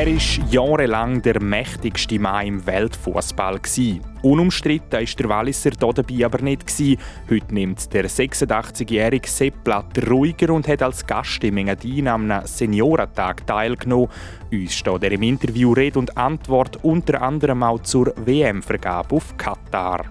Er war jahrelang der mächtigste Mann im Weltfußball. Unumstritten war der Walliser hier dabei aber nicht. Heute nimmt der 86-jährige Sepp Blatter ruhiger und hat als Gast im Engadin am Seniorentag teilgenommen. Uns steht er im Interview Rede und Antwort unter anderem auch zur WM-Vergabe auf Katar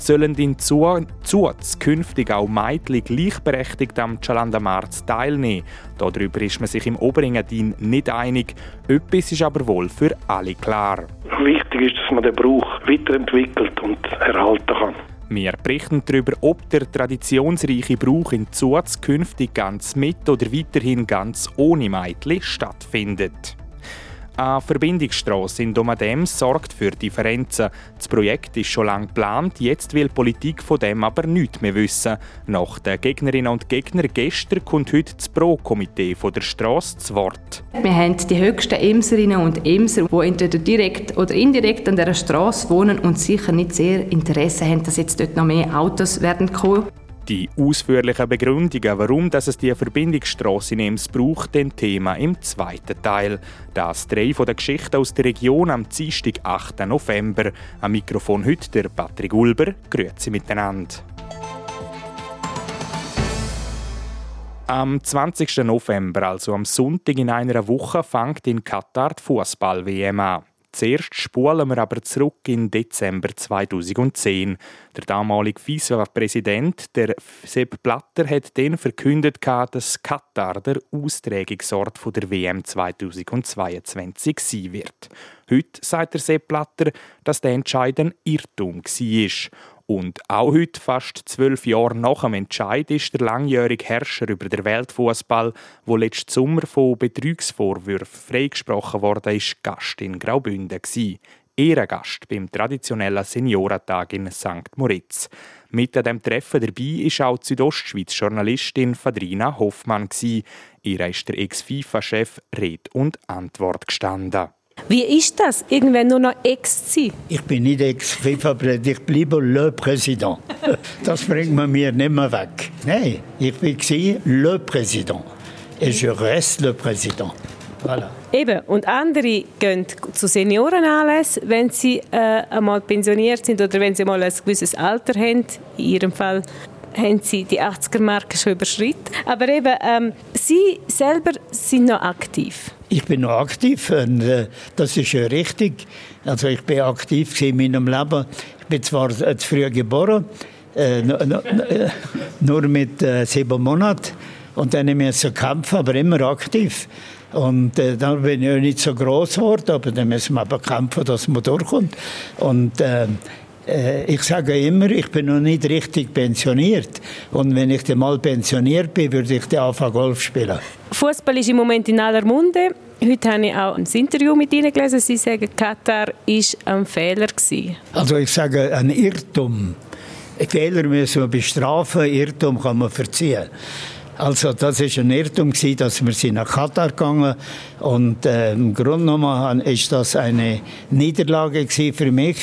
sollen in Zuz künftig auch Mädchen gleichberechtigt am Chalandamarz teilnehmen. Darüber ist man sich im Oberengadin nicht einig. Etwas ist aber wohl für alle klar. Wichtig ist, dass man den Brauch weiterentwickelt und erhalten kann. Wir berichten darüber, ob der traditionsreiche Brauch in Zuz künftig ganz mit oder weiterhin ganz ohne Mädchen stattfindet. Eine Verbindungsstrasse in Domadem sorgt für Differenzen. Das Projekt ist schon lange geplant, jetzt will die Politik von dem aber nichts mehr wissen. Nach den Gegnerinnen und Gegnern gestern kommt heute das Pro-Komitee der Strasse zu Wort. Wir haben die höchsten Emserinnen und Emser, die entweder direkt oder indirekt an dieser Strasse wohnen und sicher nicht sehr Interesse haben, dass jetzt dort noch mehr Autos werden kommen. Die ausführlichen Begründungen, warum es die Verbindungsstrasse in Ems braucht, den Thema im zweiten Teil. Das drei von der Geschichte aus der Region am Dienstag, 8. November. Am Mikrofon heute der Patrick Ulber. Grüezi miteinander. Am 20. November, also am Sonntag in einer Woche, fängt in Katar die Fußball-WM an. Zuerst spulen wir aber zurück in Dezember 2010. Der damalige Vizepräsident, der Sepp Blatter, hat dann verkündet, dass Katar der Austragungsort der WM 2022 sein wird. Heute sagt der Sepp Blatter, dass der Entscheid ein Irrtum war. Und auch heute, fast zwölf Jahre nach dem Entscheid, ist der langjährige Herrscher über den Weltfußball, wo letzten Sommer von Betrugsvorwürfen freigesprochen wurde, ist Gast in Graubünden Ehrengast beim traditionellen Seniorentag in St. Moritz. Mit an dem Treffen dabei ist auch die Südostschweiz-Journalistin Fadrina Hoffmann. Ihr ist der Ex-FIFA-Chef Red und Antwort gestanden. Wie ist das, irgendwann nur noch Ex zu sein? Ich bin nicht Ex-FIFA-Präsident, ich bleibe Le Président. Das bringt man mir nicht mehr weg. Nein, ich war Le Président. Et je reste le Président. Voilà. Eben, und andere gehen zu Seniorenanlässen, wenn sie äh, einmal pensioniert sind oder wenn sie mal ein gewisses Alter haben. In ihrem Fall haben sie die 80er-Marke schon überschritten. Aber eben, ähm, sie selber sind noch aktiv. Ich bin noch aktiv und äh, das ist ja richtig. Also ich bin aktiv in meinem Leben. Ich bin zwar zu früh geboren, äh, äh, nur mit äh, sieben Monaten und dann müssen kämpfen, aber immer aktiv. Und äh, dann bin ich nicht so groß geworden, aber dann müssen wir aber kämpfen, dass man durchkommt. Und äh, äh, ich sage immer, ich bin noch nicht richtig pensioniert. Und wenn ich dann mal pensioniert bin, würde ich dann anfangen Golf spielen. Fußball ist im Moment in aller Munde. Heute habe ich auch ein Interview mit Ihnen gelesen. Sie sagen, Katar war ein Fehler. Gewesen. Also ich sage, ein Irrtum. Fehler müssen wir bestrafen, Irrtum kann man verziehen. Also das ist ein Irrtum gewesen, dass wir sind nach Katar gegangen und äh, im Grunde genommen ist das eine Niederlage gewesen für mich,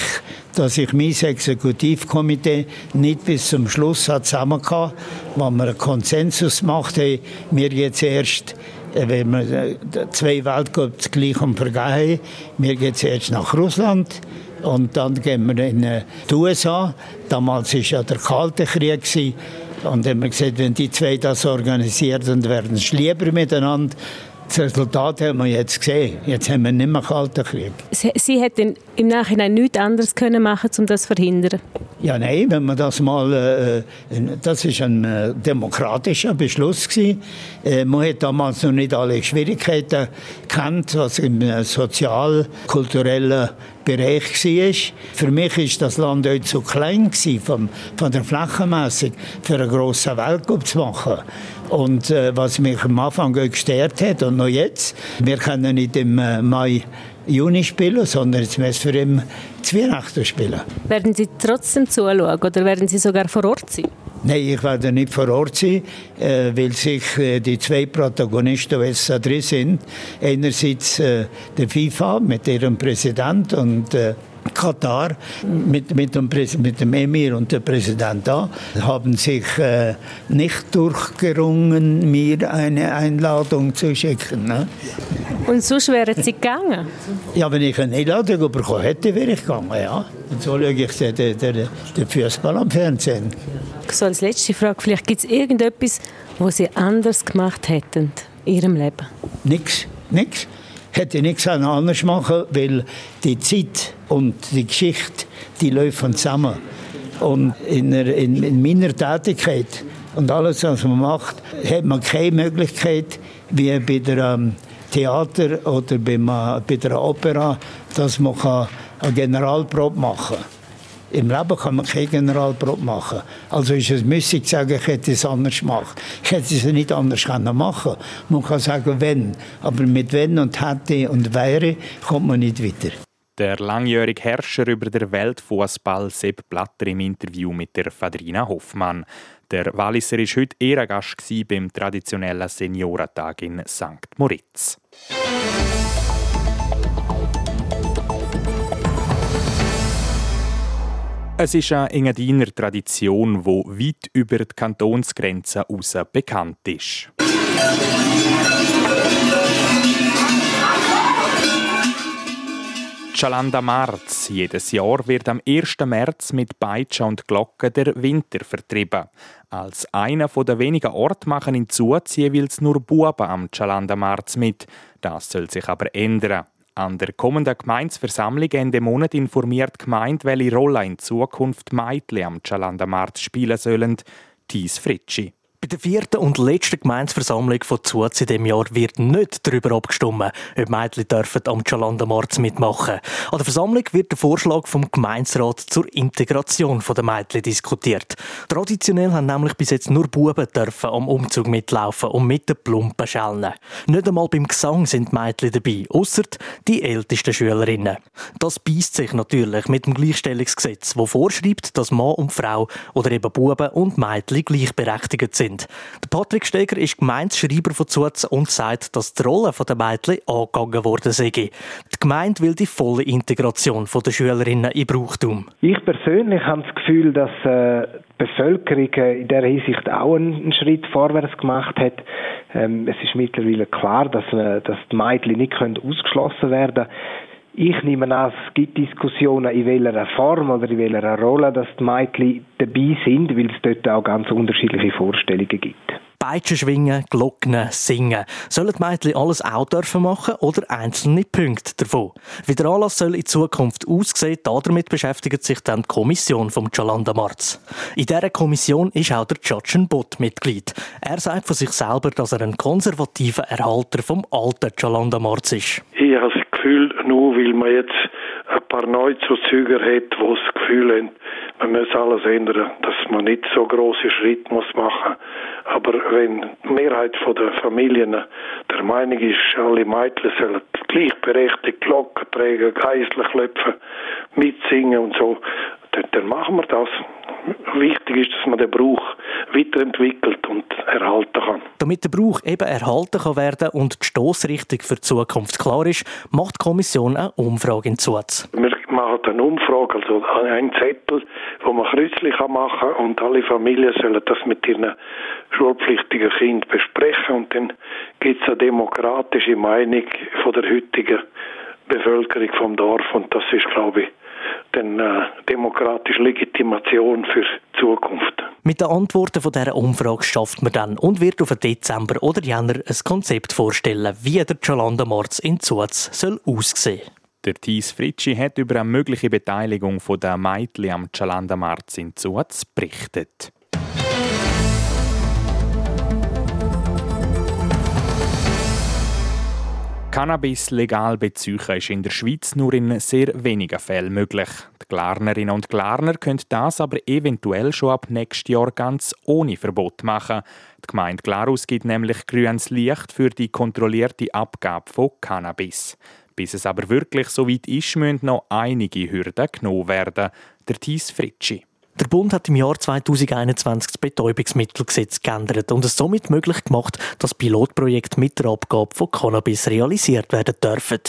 dass ich mein Exekutivkomitee nicht bis zum Schluss hat zusammen hatte, wo wir einen Konsensus gemacht haben, wir jetzt erst äh, wenn wir äh, zwei Weltcups gleich um vergeben wir gehen jetzt nach Russland und dann gehen wir in äh, die USA. Damals war ja der Kalte Krieg. Gewesen. Und haben wir gesagt, wenn die zwei das organisieren, dann werden sie lieber miteinander. Das Resultat haben wir jetzt gesehen. Jetzt haben wir nicht mehr Kalten Krieg. Sie, Sie hätten im Nachhinein nichts anderes können machen, um das zu verhindern? Ja, nein, wenn man das mal, äh, das ist ein äh, demokratischer Beschluss gewesen. Äh, man hat damals noch nicht alle Schwierigkeiten kennt, was im äh, sozial-kulturellen Bereich war. Für mich ist das Land heute zu klein gewesen, von, der Flächenmäßig für einen grossen Weltcup zu machen. Und äh, was mich am Anfang gestört hat und noch jetzt, wir können nicht im äh, Mai Juni spielen, sondern jetzt müssen wir im Weihnachten spielen. Werden Sie trotzdem zuschauen oder werden Sie sogar vor Ort sein? Nein, ich werde nicht vor Ort sein, äh, weil sich äh, die zwei Protagonisten, die jetzt da drin sind, einerseits äh, der FIFA mit ihrem Präsident und äh, Katar mit, mit, dem, mit dem Emir und dem Präsident da haben sich äh, nicht durchgerungen, mir eine Einladung zu schicken. Ne? Und sonst wären Sie gegangen? Ja, wenn ich eine Einladung bekommen hätte, wäre ich gegangen, ja. Und so schaue ich den, den, den, Fußball am Fernsehen. So als letzte Frage, vielleicht gibt es irgendetwas, was Sie anders gemacht hätten in Ihrem Leben? Nichts, nichts hätte ich nichts anders machen weil die Zeit und die Geschichte, die laufen zusammen. Und in, in, in meiner Tätigkeit und alles, was man macht, hat man keine Möglichkeit, wie bei der ähm, Theater oder beim, äh, bei der Opera, dass man eine Generalprobe machen kann. Im Leben kann man keine Generalprobe machen. Also ist es müßig sagen, ich hätte es anders gemacht. Ich hätte es nicht anders machen. Man kann sagen, wenn. Aber mit wenn und hätte und wäre kommt man nicht weiter. Der langjährige Herrscher über den Weltfußball Sepp Blatter im Interview mit der Fadrina Hoffmann. Der Walliser war heute Ehrengast beim traditionellen Seniorentag in St. Moritz. Es ist eine Engadiner Tradition, die weit über die Kantonsgrenzen hinaus bekannt ist. Chalanda Marz. Jedes Jahr wird am 1. März mit Peitsche und Glocke der Winter vertrieben. Als einer der wenigen Orte machen in Zuz jeweils nur Buben am Chalanda Marz mit. Das soll sich aber ändern. An der kommenden Gemeinsversammlung Ende Monat informiert die Gemeinde, welche Rolle in Zukunft Mädchen am Chalanda-Markt spielen sollen. Thies Fritschi. Bei der vierten und letzten Gemeinsversammlung von Zuz in diesem Jahr wird nicht darüber abgestimmt, ob Mädchen dürfen am Chalandamarz mitmachen An der Versammlung wird der Vorschlag vom Gemeinsrat zur Integration der Mädchen diskutiert. Traditionell haben nämlich bis jetzt nur Buben dürfen am Umzug mitlaufen und mit den Plumpen schellen. Nicht einmal beim Gesang sind Mädchen dabei, außer die ältesten Schülerinnen. Das beißt sich natürlich mit dem Gleichstellungsgesetz, das vorschreibt, dass Mann und Frau oder eben Buben und Mädchen gleichberechtigt sind sind. Der Patrick Steger ist Gemeindeschreiber von Zuz und sagt, dass die Rolle der Mädchen angegangen worden sei. Die Gemeinde will die volle Integration der Schülerinnen in Brauchtum. Ich persönlich habe das Gefühl, dass äh, die Bevölkerung äh, in dieser Hinsicht auch einen Schritt vorwärts gemacht hat. Ähm, es ist mittlerweile klar, dass, äh, dass die Mädchen nicht ausgeschlossen werden können. Ich nehme an, es gibt Diskussionen, in welcher Form oder in welcher Rolle dass die Mädchen dabei sind, weil es dort auch ganz unterschiedliche Vorstellungen gibt. Peitschen schwingen, Glocken singen. Sollen die Mädchen alles auch dürfen machen oder einzelne Punkte davon? Wie der Anlass soll in Zukunft aussehen, damit beschäftigt sich dann die Kommission vom Chalanda Marz. In dieser Kommission ist auch der Judgen Bott Mitglied. Er sagt von sich selber, dass er ein konservativer Erhalter vom alten Chalanda Marz ist. Ich habe nur weil man jetzt ein paar Neuzuzüger hat, die das Gefühl haben, man muss alles ändern, dass man nicht so große Schritte muss machen. Aber wenn die Mehrheit der Familien der Meinung ist, alle Mädchen sollen gleichberechtigt Glocken tragen, geistlich klopfen, mitsingen und so, dann machen wir das. Wichtig ist, dass man den Brauch weiterentwickelt und erhalten kann. Damit der Brauch eben erhalten kann werden und die Stoßrichtung für die Zukunft klar ist, macht die Kommission eine Umfrage in Zuz. Wir machen eine Umfrage, also einen Zettel, wo man kreuzlich machen kann und alle Familien sollen das mit ihren schulpflichtigen Kindern besprechen und dann gibt es eine demokratische Meinung von der heutigen Bevölkerung vom Dorf und das ist, glaube ich, dann äh, demokratische Legitimation für die Zukunft. Mit den Antworten von dieser Umfrage schafft man dann und wird auf Dezember oder Jänner ein Konzept vorstellen, wie der Chalanda-Marz in Zuz soll aussehen der Thies Fritschi hat über eine mögliche Beteiligung der Mädchen am Chalanda-Marz in Zuz berichtet. Cannabis legal beziehen ist in der Schweiz nur in sehr wenigen Fällen möglich. Die Glarnerinnen und Glarner können das aber eventuell schon ab nächstes Jahr ganz ohne Verbot machen. Die Gemeinde Glarus gibt nämlich grünes Licht für die kontrollierte Abgabe von Cannabis. Bis es aber wirklich so weit ist, müssen noch einige Hürden genommen werden. Der Thies Fritschi. Der Bund hat im Jahr 2021 das Betäubungsmittelgesetz geändert und es somit möglich gemacht, dass Pilotprojekte mit der Abgabe von Cannabis realisiert werden dürfen.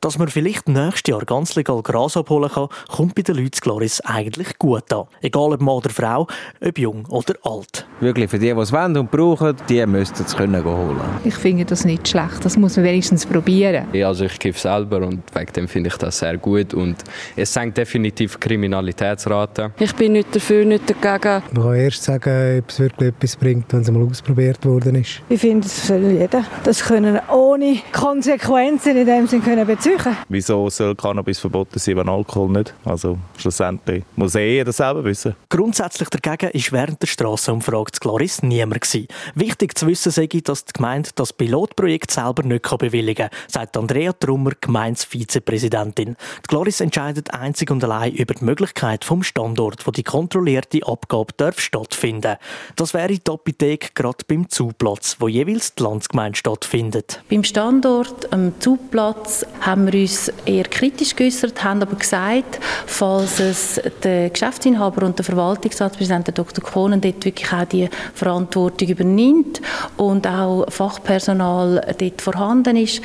Dass man vielleicht nächstes Jahr ganz legal Gras abholen kann, kommt bei den Leuten Gloris eigentlich gut an. Egal ob Mann oder Frau, ob jung oder alt. Wirklich, für die, die es wollen und brauchen, die müssten es können holen. Ich finde das nicht schlecht. Das muss man wenigstens probieren. Ja, also ich kiffe selber und wegen dem finde ich das sehr gut und es senkt definitiv Kriminalitätsrate. Ich bin nicht dafür, nicht dagegen. Man kann erst sagen, ob es wirklich etwas bringt, wenn es mal ausprobiert worden ist. Ich finde, es soll jeder das können ohne Konsequenzen in dem Sinne können beziehen. Wieso soll Cannabis verboten sein, wenn Alkohol nicht? Also schlussendlich muss eh jeder selber wissen. Grundsätzlich dagegen ist während der Strassenumfrage zu Claris niemand gewesen. Wichtig zu wissen sei, dass die Gemeinde das Pilotprojekt selber nicht bewilligen kann, sagt Andrea Trummer, Gemeindevizepräsidentin. Die Gloris entscheidet einzig und allein über die Möglichkeit vom Standort, wo die kontrollierte Abgabe darf stattfinden. Das wäre die Apotheke gerade beim Zuplatz, wo jeweils die Landsgemeinde stattfindet. Beim Standort am Zuplatz haben wir uns eher kritisch geäußert, haben aber gesagt, falls es der Geschäftsinhaber und der Verwaltungsratspräsident Dr. Kohnen dort wirklich auch die Verantwortung übernimmt und auch Fachpersonal dort vorhanden ist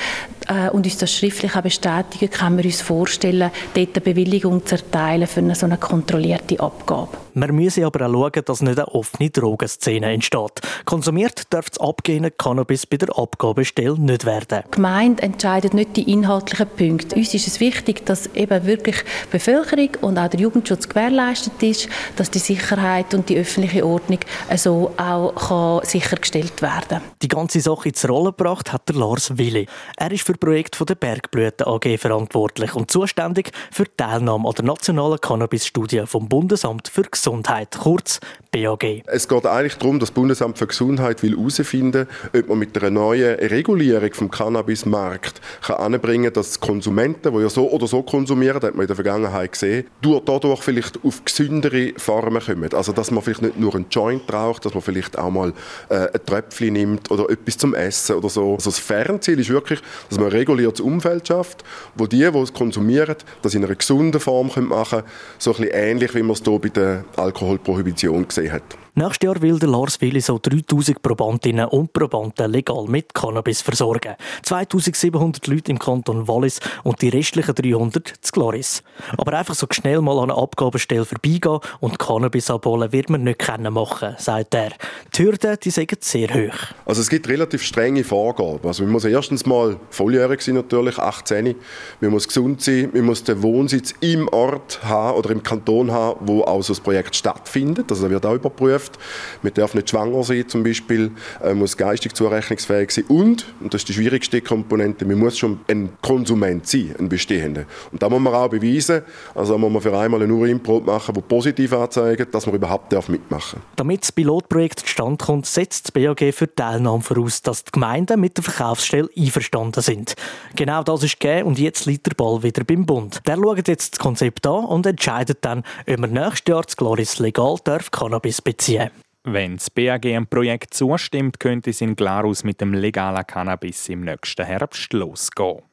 und uns das schriftlich bestätigen, können wir uns vorstellen, dort eine Bewilligung zu erteilen für eine so eine kontrollierte Abgabe. Man müsse aber auch schauen, dass nicht eine offene Drogenszene entsteht. Konsumiert darf das abgehende Cannabis bei der Abgabestelle nicht werden. Die Gemeinde entscheidet nicht die inhaltlichen Punkte. Uns ist es wichtig, dass eben wirklich die Bevölkerung und auch der Jugendschutz gewährleistet ist, dass die Sicherheit und die öffentliche Ordnung so auch kann sichergestellt werden. Die ganze Sache ins Rollen gebracht hat der Lars Willi. Er ist für das Projekt der Bergblüten AG verantwortlich und zuständig für die Teilnahme an der nationalen Cannabis-Studie vom Bundesamt für Gesundheit. Gesundheit, kurz BAG. Es geht eigentlich darum, dass das Bundesamt für Gesundheit will herausfinden ob man mit einer neuen Regulierung vom Cannabismarkt kann anbringen kann, dass Konsumenten, die ja so oder so konsumieren, das hat man in der Vergangenheit gesehen, dadurch vielleicht auf gesündere Formen kommen. Also dass man vielleicht nicht nur einen Joint raucht, dass man vielleicht auch mal äh, ein Tröpfchen nimmt oder etwas zum Essen oder so. Also das Fernziel ist wirklich, dass man ein reguliertes Umfeld schafft, wo die, die es konsumieren, das in einer gesunden Form machen können, so ein bisschen ähnlich, wie man es hier bei der Alkoholprohibition gesehen hat. Nächstes Jahr will der Lars Willi so 3000 Probandinnen und Probanden legal mit Cannabis versorgen. 2700 Leute im Kanton Wallis und die restlichen 300 zu Gloris. Aber einfach so schnell mal an eine Abgabestelle vorbeigehen und Cannabis abholen wird man nicht können machen, sagt er. Die Hürden, die sind sehr hoch. Also es gibt relativ strenge Vorgaben. Also man muss erstens mal volljährig sein natürlich, 18. Man muss gesund sein, man muss den Wohnsitz im Ort haben oder im Kanton haben, wo auch so das Projekt stattfindet. Also das wird auch überprüft. Geschäft. Man darf nicht schwanger sein zum Beispiel, man äh, muss geistig zurechnungsfähig sein und, und das ist die schwierigste Komponente, man muss schon ein Konsument sein, ein bestehender. Und da muss man auch beweisen, also muss man für einmal eine Urinprobe machen, die positiv anzeigt, dass man überhaupt mitmachen darf. Damit das Pilotprojekt zustande kommt, setzt das BAG für die Teilnahme voraus, dass die Gemeinden mit der Verkaufsstelle einverstanden sind. Genau das ist gegeben und jetzt liegt der Ball wieder beim Bund. Der schaut jetzt das Konzept an und entscheidet dann, ob man nächstes Jahr das Gloris legal darf Cannabis beziehen ziehen. Wenn das BAG einem Projekt zustimmt, könnte es in Glarus mit dem legalen Cannabis im nächsten Herbst losgehen.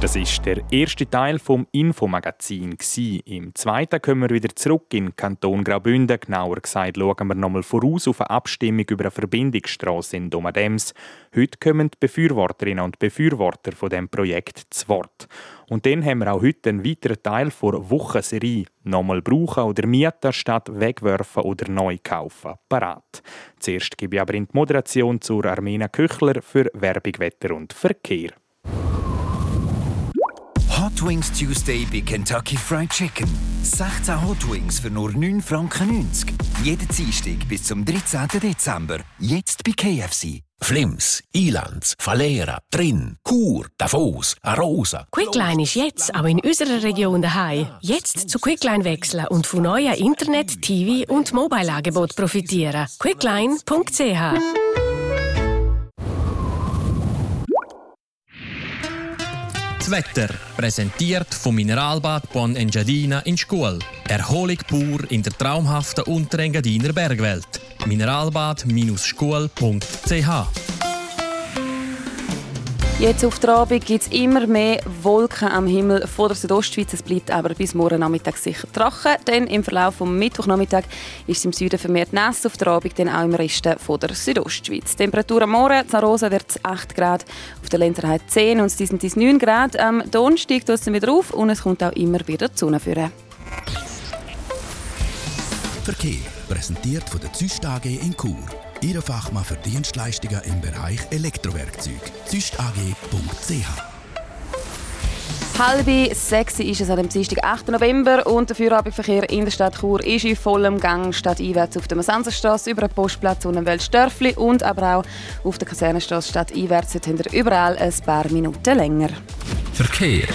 Das ist der erste Teil vom Infomagazin. Im zweiten kommen wir wieder zurück in Kanton Graubünden. Genauer gesagt schauen wir nochmal voraus auf eine Abstimmung über eine Verbindungsstrasse in Domadems. Heute kommen die Befürworterinnen und Befürworter von dem Projekt zu Wort. Und dann haben wir auch heute einen weiteren Teil der Wochenserie «Nochmal brauchen oder mieten statt wegwerfen oder neu kaufen» parat. Zuerst gebe ich aber in die Moderation zur Armena Küchler für Werbung, Wetter und Verkehr. Hot Wings Tuesday bei Kentucky Fried Chicken. 16 Hot Wings für nur 9,90 Franken. Jeden Dienstag bis zum 13. Dezember. Jetzt bei KFC. Flims, Ilanz, Falera, Trin, Chur, Davos, Arosa. Quicklime ist jetzt auch in unserer Region daheim. Jetzt zu Quicklime wechseln und von neuen Internet-, TV- und Mobile-Angebot profitieren. Quickline.ch Das Wetter, präsentiert vom Mineralbad Bon Engadina in Schkuhl. Erholung pur in der traumhaften Unterengadiner Bergwelt. Mineralbad-schkuhl.ch Jetzt auf der Abend gibt es immer mehr Wolken am Himmel vor der Südostschweiz. Es bleibt aber bis morgen Nachmittag sicher trocken, denn im Verlauf vom Mittwochnachmittag ist es im Süden vermehrt nass, auf der Abend dann auch im Rest von der Südostschweiz. Temperatur am Morgen, in Rosa wird es 8 Grad, auf der Lenzerheide 10 und in dies 9 Grad. Am Donnerstag geht es wieder auf und es kommt auch immer wieder die Sonne. Verkehr präsentiert von der Züst AG in Chur. Ihre Fachmann für Dienstleistungen im Bereich Elektrowerkzeug. züstag.ch Halb sechs ist es an dem Dienstag, 8. November und der Feierabendverkehr in der Stadt Chur ist in vollem Gang stadteinwärts auf der Masanserstraße über den Postplatz und Weltstörfli und aber auch auf der Kasernenstraße stadteinwärts. Ihr überall ein paar Minuten länger. Verkehr.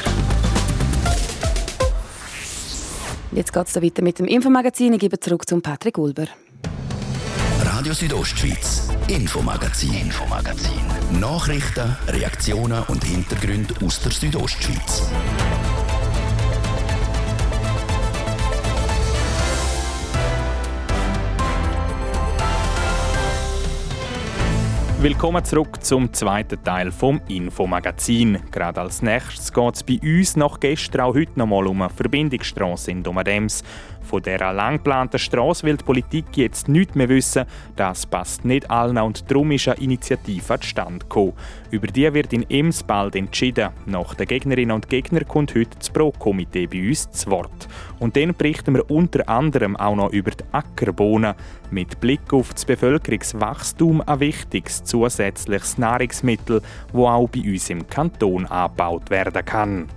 Jetzt geht es weiter mit dem Infomagazin. Ich gebe zurück zum Patrick Ulber. Südostschweiz, Infomagazin. Infomagazin. Nachrichten, Reaktionen und Hintergründe aus der Südostschweiz. Willkommen zurück zum zweiten Teil vom Infomagazin. Gerade als nächstes geht es bei uns nach gestern auch heute nochmal um eine Verbindungsstrasse in Domadems. Von dieser lang geplanten Straße will die Politik jetzt nichts mehr wissen. Das passt nicht allen und darum ist eine Initiative zustande gekommen. Über die wird in Ems bald entschieden. Nach den Gegnerinnen und Gegnern kommt heute das Pro-Komitee bei uns zu Wort. Und dann berichten wir unter anderem auch noch über die Ackerbohnen. Mit Blick auf das Bevölkerungswachstum ein wichtiges zusätzliches Nahrungsmittel, das auch bei uns im Kanton angebaut werden kann.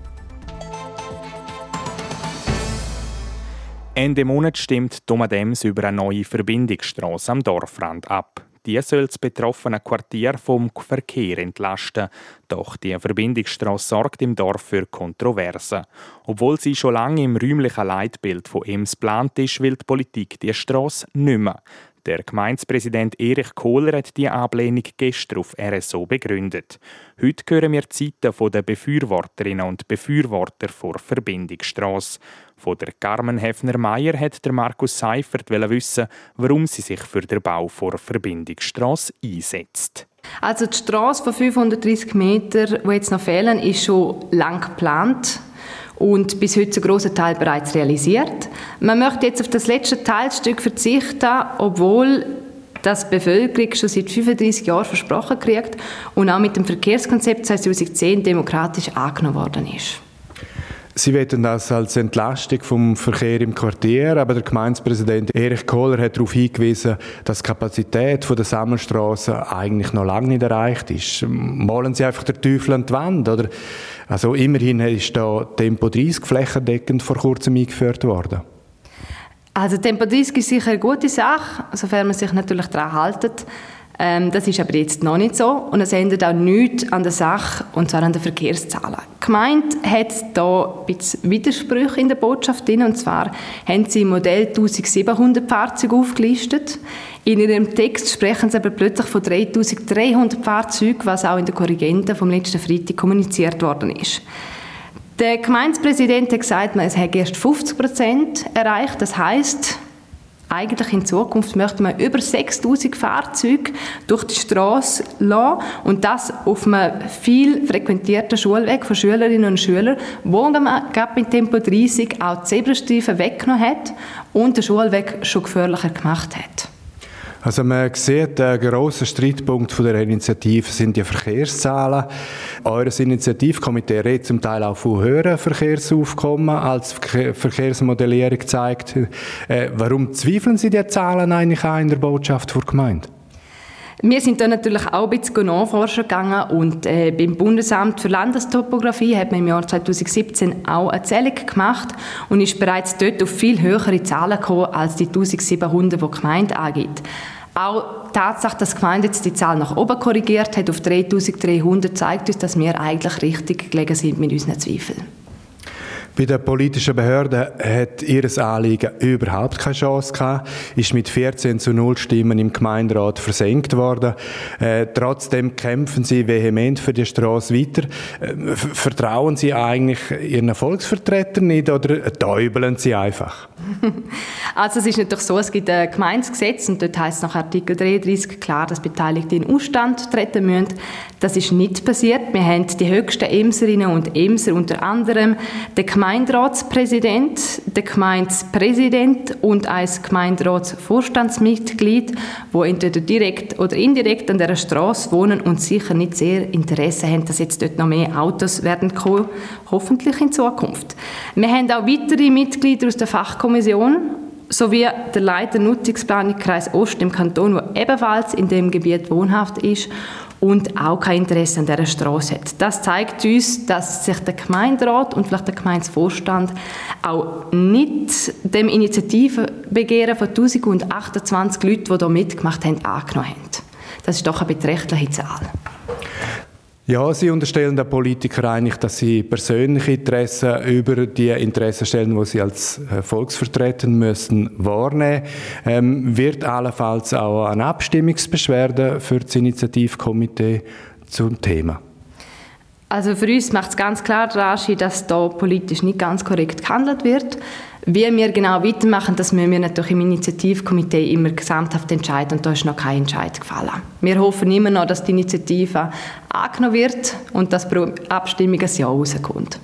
Ende Monat stimmt Domadems über eine neue Verbindungsstrasse am Dorfrand ab. Die soll das betroffene Quartier vom Verkehr entlasten. Doch die Verbindungsstrasse sorgt im Dorf für Kontroversen. Obwohl sie schon lange im räumlichen Leitbild von Ems geplant ist, will die Politik die Strasse nicht mehr. Der Gemeindepräsident Erich Kohler hat die Ablehnung gestern auf RSO begründet. Heute hören wir die Seiten der Befürworterinnen und Befürworter vor Verbindungsstrasse. Von der Carmen Hefner-Meyer hat der Markus Seifert wissen, warum sie sich für den Bau vor Verbindungsstrasse einsetzt. Also die Straße von 530 Metern, die jetzt noch fehlen, ist schon lang geplant und bis heute ein großer Teil bereits realisiert. Man möchte jetzt auf das letzte Teilstück verzichten, obwohl das die Bevölkerung schon seit 35 Jahren versprochen kriegt und auch mit dem Verkehrskonzept 2010 demokratisch angenommen worden ist. Sie wollen das als Entlastung vom Verkehr im Quartier, aber der Gemeindepräsident Erich Kohler hat darauf hingewiesen, dass die Kapazität der Sammelstraße eigentlich noch lange nicht erreicht ist. Malen Sie einfach den Teufel an die Wand, oder? Also immerhin ist da Tempo 30 flächendeckend vor kurzem eingeführt worden. Also Tempo 30 ist sicher eine gute Sache, sofern man sich natürlich daran hält. Ähm, das ist aber jetzt noch nicht so und es ändert auch nichts an der Sache und zwar an den Verkehrszahlen. Die Gemeinde hat da ein bisschen Widersprüche in der Botschaft drin und zwar haben sie im Modell 1700 Fahrzeuge aufgelistet. In ihrem Text sprechen sie aber plötzlich von 3300 Fahrzeugen, was auch in der Korrigende vom letzten Freitag kommuniziert worden ist. Der Gemeindepräsident hat gesagt, man hätte erst 50 Prozent erreicht. Das heißt, eigentlich in Zukunft möchte man über 6000 Fahrzeuge durch die Straße lassen und das auf einem viel frequentierten Schulweg von Schülerinnen und Schülern, wo man gerade mit Tempo 30 auch die Zebrastreifen weggenommen hat und den Schulweg schon gefährlicher gemacht hat. Also man sieht, der grosse Streitpunkt von der Initiative sind die Verkehrszahlen. Eures Initiativkomitee redet zum Teil auch von höheren Verkehrsaufkommen als Verkehrsmodellierung zeigt. Äh, warum zweifeln Sie die Zahlen eigentlich auch in der Botschaft der Gemeinde? Wir sind da natürlich auch ein bisschen nachforschen gegangen und äh, beim Bundesamt für Landestopographie hat man im Jahr 2017 auch eine Zählung gemacht und ist bereits dort auf viel höhere Zahlen gekommen als die 1700, die die Gemeinde angibt. Auch die Tatsache, dass die Gemeinde jetzt die Zahl nach oben korrigiert hat auf 3300, zeigt uns, dass wir eigentlich richtig gelegen sind mit unseren Zweifeln. Bei den politischen Behörden hat ihr Anliegen überhaupt keine Chance gehabt, ist mit 14 zu 0 Stimmen im Gemeinderat versenkt worden. Äh, trotzdem kämpfen sie vehement für die Straße weiter. Äh, vertrauen sie eigentlich ihren Volksvertretern nicht oder täubeln sie einfach? Also es ist natürlich so, es gibt ein Gemeindegesetz und dort heißt nach Artikel 33 klar, dass Beteiligte in Ausstand treten müssen. Das ist nicht passiert. Wir haben die höchsten Emserinnen und Emser, unter anderem den Gemeinderatspräsident, den Gemeindepräsident und ein Gemeinderatsvorstandsmitglied, wo entweder direkt oder indirekt an der Straße wohnen und sicher nicht sehr Interesse haben, dass jetzt dort noch mehr Autos werden kommen, hoffentlich in Zukunft. Wir haben auch weitere Mitglieder aus der Fachkommission sowie der Leiter Nutzungsplanung Kreis Ost im Kanton, der ebenfalls in dem Gebiet wohnhaft ist und auch kein Interesse an dieser Straße hat. Das zeigt uns, dass sich der Gemeinderat und vielleicht der Gemeindevorstand auch nicht dem Initiativenbegehren von 1028 Leuten, die hier mitgemacht haben, angenommen haben. Das ist doch eine beträchtliche Zahl. Ja, Sie unterstellen den Politikern eigentlich, dass sie persönliche Interessen über die Interessen stellen, die sie als äh, Volksvertreter müssen wahrnehmen. Ähm, wird allenfalls auch eine Abstimmungsbeschwerde für das Initiativkomitee zum Thema? Also für uns macht es ganz klar, Rashi, dass da politisch nicht ganz korrekt gehandelt wird. Wie wir genau weitermachen, das müssen wir natürlich im Initiativkomitee immer gesamthaft entscheiden und da ist noch kein Entscheid gefallen. Wir hoffen immer noch, dass die Initiative angenommen wird und dass pro Abstimmung ein Ja rauskommt.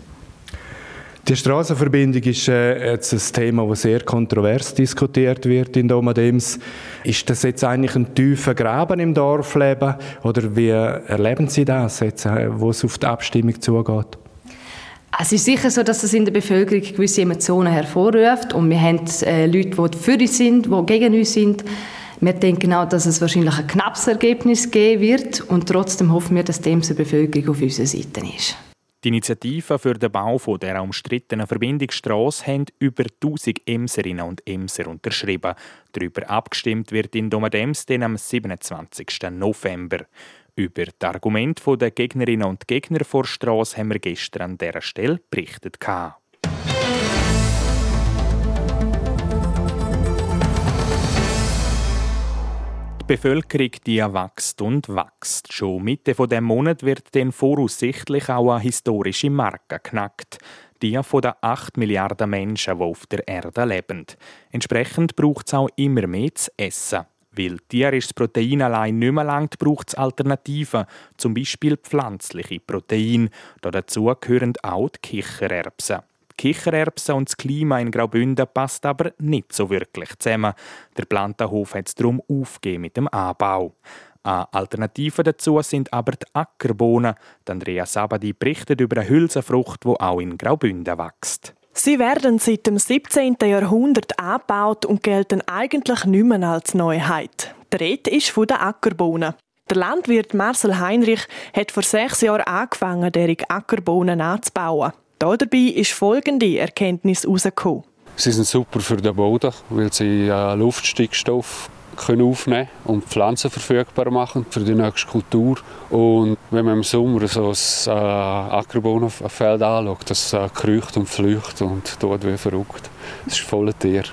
Die Straßenverbindung ist äh, jetzt ein Thema, das sehr kontrovers diskutiert wird in Domadems. Ist das jetzt eigentlich ein tiefer Graben im Dorfleben oder wie erleben Sie das jetzt, äh, wo es auf die Abstimmung zugeht? Es ist sicher so, dass es in der Bevölkerung gewisse Emotionen hervorruft und wir haben äh, Leute, die für uns sind, die gegen uns sind. Wir denken auch, dass es wahrscheinlich ein knappes Ergebnis geben wird und trotzdem hoffen wir, dass die Emser Bevölkerung auf unserer Seite ist. Die Initiative für den Bau der umstrittenen Verbindungsstrasse haben über 1000 Emserinnen und Emser unterschrieben. Darüber abgestimmt wird in Domadems am 27. November. Über die Argumente der Gegnerinnen und Gegner vor Strasse haben wir gestern an dieser Stelle berichtet. Die Bevölkerung die wächst und wächst. Schon Mitte von dem Monat wird dann voraussichtlich auch eine historische Marke knackt. Die von den 8 Milliarden Menschen, die auf der Erde leben. Entsprechend braucht es auch immer mehr zu essen. Weil tierisches Protein allein nicht mehr langt, braucht es Alternativen, zum Beispiel pflanzliche Proteine. Dazu gehören auch die Kichererbsen. Die Kichererbsen und das Klima in Graubünden passt aber nicht so wirklich zusammen. Der Plantenhof hat es darum aufgegeben mit dem Anbau. Eine Alternative dazu sind aber die Ackerbohnen. Andrea Sabadi berichtet über eine Hülsenfrucht, die auch in Graubünden wächst. Sie werden seit dem 17. Jahrhundert angebaut und gelten eigentlich nicht mehr als Neuheit. Die Rede ist von den Ackerbohnen. Der Landwirt Marcel Heinrich hat vor sechs Jahren angefangen, derige Ackerbohnen anzubauen. Dabei ist folgende Erkenntnis herausgekommen. Sie sind super für den Boden, weil sie äh, Luftstickstoff können aufnehmen und Pflanzen verfügbar machen für die nächste Kultur. Und wenn man im Sommer so ein äh, Ackerbohnenfeld anschaut, das äh, kriecht und flücht und tut wie verrückt. Es ist voller Tier.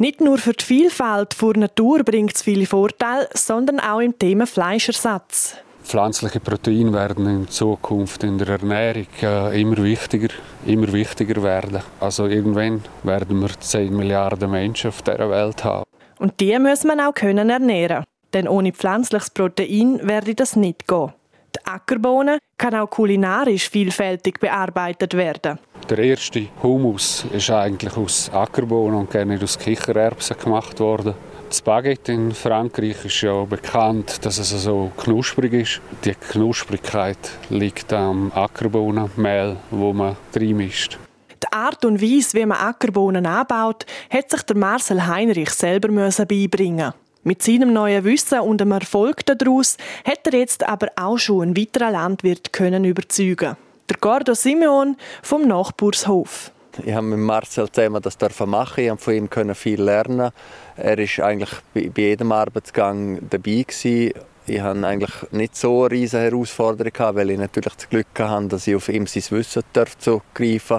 Nicht nur für die Vielfalt der Natur bringt es viele Vorteile, sondern auch im Thema Fleischersatz. Pflanzliche Proteine werden in Zukunft in der Ernährung äh, immer wichtiger, immer wichtiger werden. Also irgendwann werden wir 10 Milliarden Menschen auf dieser Welt haben. Und die muss man auch können ernähren. Denn ohne pflanzliches Protein werde das nicht gehen. Die Ackerbohne kann auch kulinarisch vielfältig bearbeitet werden. Der erste Hummus ist eigentlich aus Ackerbohnen und gerne aus Kichererbsen gemacht worden. Das Baguette in Frankreich ist ja bekannt, dass es so knusprig ist. Die Knusprigkeit liegt am Ackerbohnenmehl, wo man reinmischt. Die Art und Weise, wie man Ackerbohnen anbaut, hat sich der Marcel Heinrich selber beibringen mit seinem neuen Wissen und dem Erfolg daraus hat er jetzt aber auch schon einen weiteren Landwirt können überzeugen. Der Gordo Simeon vom Nachbarshof. Ich habe mit Marcel zusammen das machen. Ich konnte von ihm viel lernen. Er war eigentlich bei jedem Arbeitsgang dabei. Ich hatte eigentlich nicht so eine riesige Herausforderung, weil ich natürlich das Glück hatte, dass ich auf ihm sein Wissen zugreifen durfte.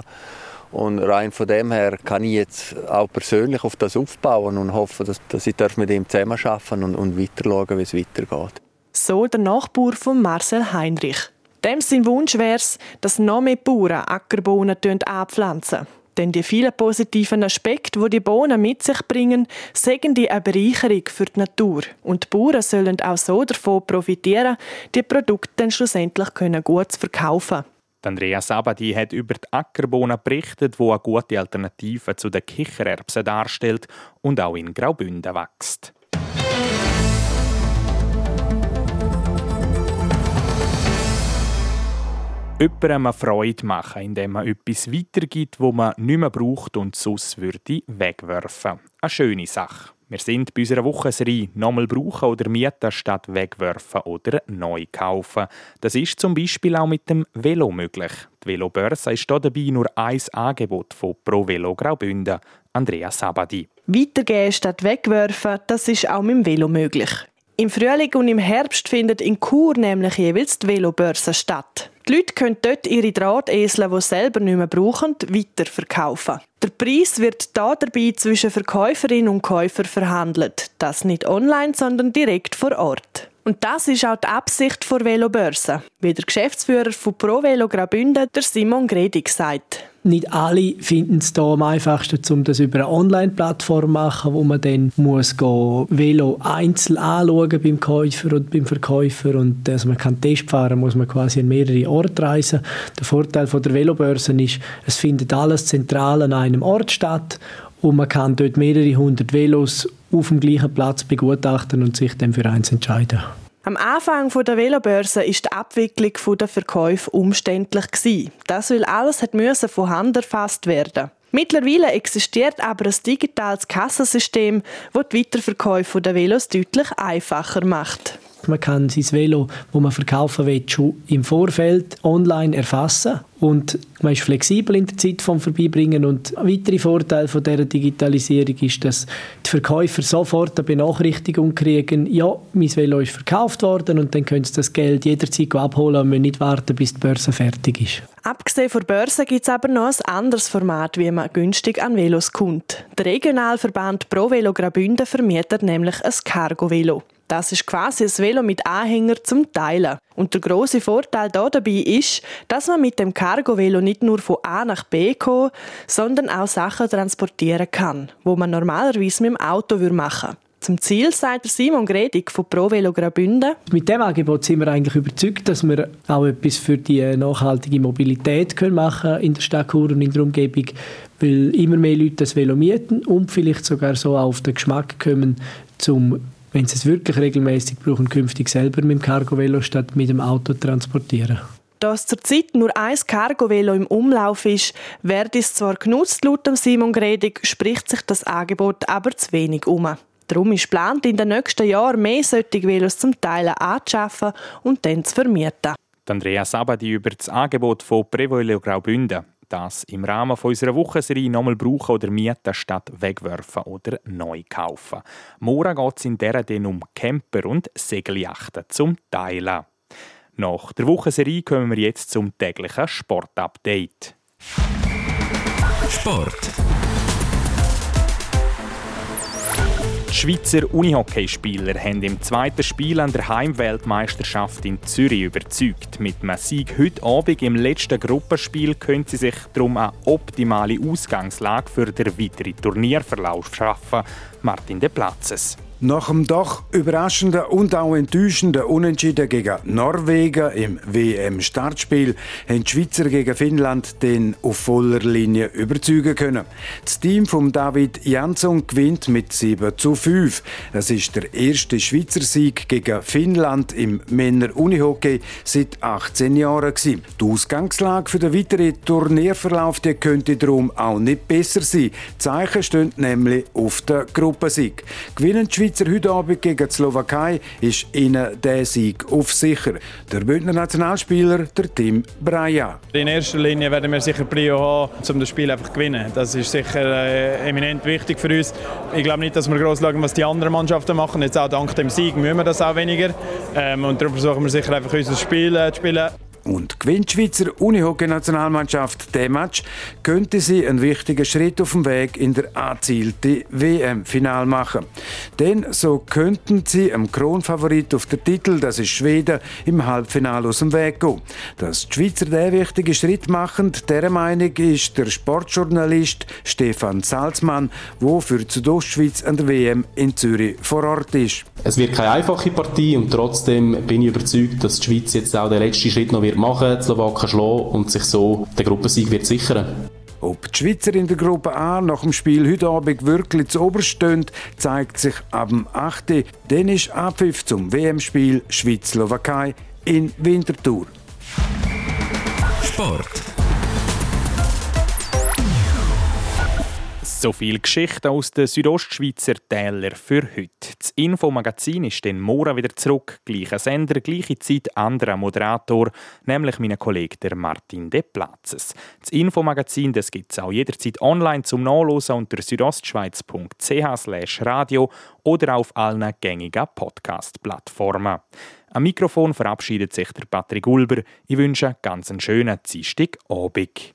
Und rein von dem her kann ich jetzt auch persönlich auf das aufbauen und hoffe, dass, dass ich mit ihm zusammenarbeiten und, und weiter schauen, wie es weitergeht. So der Nachbar von Marcel Heinrich. Dem sein Wunsch wäre es, dass noch mehr Bauern Ackerbohnen anpflanzen. Denn die vielen positiven Aspekte, die die Bohnen mit sich bringen, sagen die eine Bereicherung für die Natur. Und die Bauern sollen auch so davon profitieren, die Produkte dann schlussendlich gut verkaufen Andrea Sabadi hat über die Ackerbohnen berichtet, wo eine gute Alternative zu den Kichererbsen darstellt und auch in Graubünden wächst. jemandem Freude machen, indem man etwas weitergibt, wo man nicht mehr braucht und sonst würde wegwerfen. Eine schöne Sache. Wir sind bei unserer Wochenserie «Nochmal brauchen oder mieten statt wegwerfen oder neu kaufen». Das ist zum Beispiel auch mit dem Velo möglich. Die Velobörse ist hier dabei nur ein Angebot von Pro Velo Graubünden. Andrea Sabadi. Weitergehen statt wegwerfen, das ist auch mit dem Velo möglich. Im Frühling und im Herbst findet in Chur nämlich jeweils die Velobörse statt. Die Leute können dort ihre Drahtesel, die sie selber nicht mehr brauchen, weiterverkaufen. Der Preis wird da dabei zwischen Verkäuferin und Käufer verhandelt. Das nicht online, sondern direkt vor Ort. Und das ist auch die Absicht der Velobörse, wie der Geschäftsführer von Pro Velo Graubünden, der Simon Gredig, sagt. Nicht alle finden es hier am einfachsten, um das über eine Online-Plattform zu machen, wo man dann muss gehen, Velo einzeln anschauen beim Käufer und beim Verkäufer und dass man kann Test fahren muss man quasi an mehrere Orte reisen. Der Vorteil von der Velobörse ist, es findet alles zentral an einem Ort statt und man kann dort mehrere hundert Velos auf dem gleichen Platz begutachten und sich dann für eins entscheiden. Am Anfang der Velobörse ist die Abwicklung der Verkäufe umständlich Das, weil alles hat von Hand erfasst werden. Mittlerweile existiert aber ein digitales Kassensystem, das die Weiterverkäufe der Velos deutlich einfacher macht. Man kann sein Velo, das man verkaufen will, schon im Vorfeld online erfassen und man ist flexibel in der Zeit vom Vorbeibringen und ein weiterer Vorteil von dieser Digitalisierung ist, dass die Verkäufer sofort eine Benachrichtigung kriegen, ja, mein Velo ist verkauft worden und dann können sie das Geld jederzeit abholen und müssen nicht warten, bis die Börse fertig ist. Abgesehen von der Börse gibt es aber noch ein anderes Format, wie man günstig an Velos kommt. Der Regionalverband Pro Velo Graubünden vermietet nämlich ein Cargo-Velo. Das ist quasi ein Velo mit Anhänger zum Teilen. Und der große Vorteil da dabei ist, dass man mit dem Cargo-Velo nicht nur von A nach B kommt, sondern auch Sachen transportieren kann, wo man normalerweise mit dem Auto machen würde. Zum Ziel sagt Simon Gredig von Pro Velo Graubünden. Mit dem Angebot sind wir eigentlich überzeugt, dass wir auch etwas für die nachhaltige Mobilität können machen in der Stadt Chur und in der Umgebung, weil immer mehr Leute das Velo mieten und vielleicht sogar so auf den Geschmack kommen, zum wenn sie es wirklich regelmäßig brauchen, künftig selber mit dem Cargo-Velo statt mit dem Auto transportieren. Da es zurzeit nur ein Cargo-Velo im Umlauf ist, wird es zwar genutzt, laut Simon Gredig, spricht sich das Angebot aber zu wenig um. Darum ist geplant, in den nächsten Jahren mehr solche Velos zum Teilen anzuschaffen und dann zu vermieten. Andrea Sabadi über das Angebot von Prevelo Graubünden das im Rahmen unserer Wochenserie nochmal brauchen oder mieten statt wegwerfen oder neu kaufen. Morgen geht es in dieser dann um Camper und Segeljachten zum Teilen. Nach der Wochenserie kommen wir jetzt zum täglichen Sportupdate. Sport. Die Schweizer Unihockeyspieler haben im zweiten Spiel an der Heimweltmeisterschaft in Zürich überzeugt. Mit einem Sieg heute Abend im letzten Gruppenspiel können sie sich darum eine optimale Ausgangslage für den weiteren Turnierverlauf schaffen. Martin De Platzes. Nach dem doch überraschenden und auch enttäuschenden Unentschieden gegen Norwegen im WM-Startspiel haben die Schweizer gegen Finnland den auf voller Linie überzeugen können. Das Team von David Jansson gewinnt mit 7 zu 5. Das ist der erste Schweizer Sieg gegen Finnland im Männer-Unihockey seit 18 Jahren. Die Ausgangslage für den weiteren Turnierverlauf könnte darum auch nicht besser sein. Die Zeichen stehen nämlich auf der Gruppensieg. Gewinnen die Schweizer heute Abend gegen die Slowakei ist ihnen der Sieg auf sicher. Der Bündner Nationalspieler, der Tim Breya. In erster Linie werden wir sicher Prio haben, um das Spiel einfach zu gewinnen. Das ist sicher äh, eminent wichtig für uns. Ich glaube nicht, dass wir groß schauen, was die anderen Mannschaften machen. Jetzt auch dank dem Sieg müssen wir das auch weniger. Ähm, und darum versuchen wir sicher einfach unser Spiel äh, zu spielen. Und gewinnt die Schweizer Unihockey-Nationalmannschaft den Match, könnte sie einen wichtigen Schritt auf dem Weg in der angezielte WM-Final machen. Denn so könnten sie einem Kronfavorit auf der Titel, das ist Schweden, im Halbfinale aus dem Weg gehen. Dass die Schweizer den wichtigen Schritt machen, der Meinung ist der Sportjournalist Stefan Salzmann, der für die Südostschweiz an der WM in Zürich vor Ort ist. Es wird keine einfache Partie und trotzdem bin ich überzeugt, dass die Schweiz jetzt auch den letzten Schritt noch wird machen, die Slowaken schlagen und sich so den Gruppensieg wird sichern. Ob die Schweizer in der Gruppe A nach dem Spiel heute Abend wirklich zu oberst stehen, zeigt sich ab dem 8. Dann ist Abpfiff zum WM-Spiel Schweiz-Slowakei in Winterthur. Sport. So viel Geschichten aus den Südostschweizer Tälern für heute. Das Infomagazin ist dann morgen wieder zurück. Gleicher Sender, gleiche Zeit, anderer Moderator, nämlich mein Kollege der Martin De Platzes. Das Infomagazin gibt es auch jederzeit online zum Nachlesen unter südostschweiz.ch radio oder auf allen gängigen Podcast-Plattformen. Am Mikrofon verabschiedet sich der Patrick Ulber. Ich wünsche einen ganz schönen Dienstagabend.